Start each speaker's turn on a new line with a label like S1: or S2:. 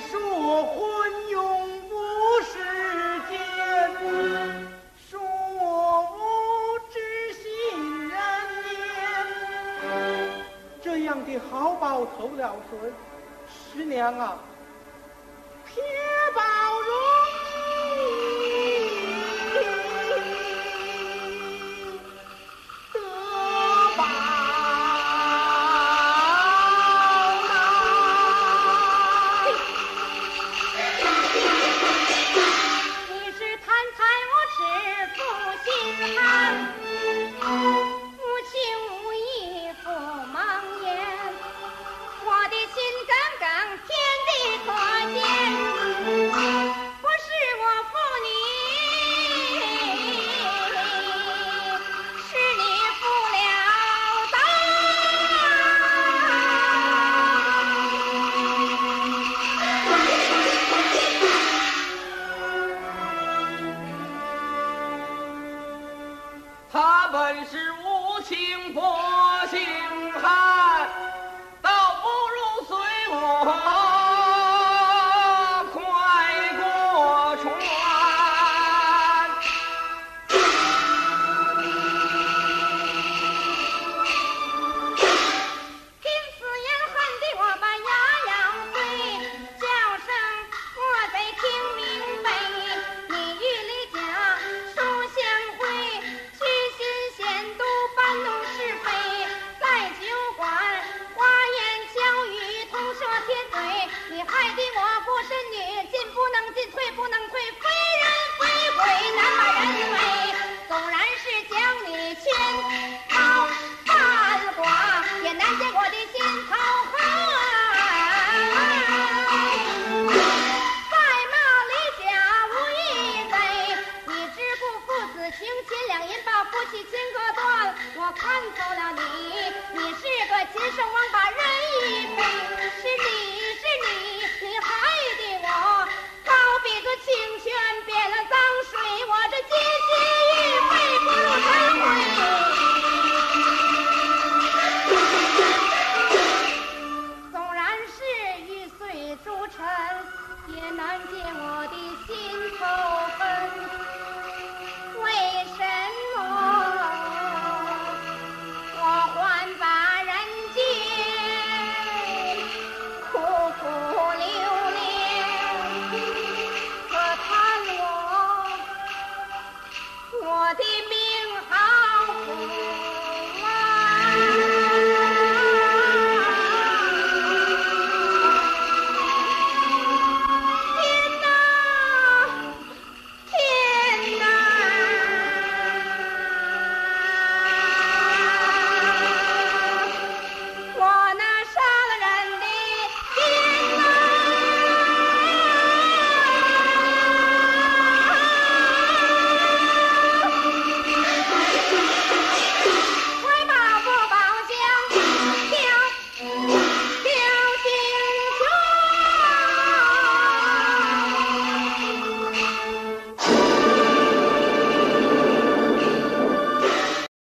S1: 说昏永不识奸，说无知心人面。这样的好报投了谁？十娘啊，宝
S2: 报。
S1: 他本是无情不心寒，
S2: 嘴。你害得我孤身女，进不能进，退不能退，非人非鬼，难把人为。纵然是将你牵到半卦，也难解我的心头恨。在骂李家无义贼，你只顾父子情亲两银，把夫妻情割断。我看透了你，你是个禽兽王八人一辈，我的命。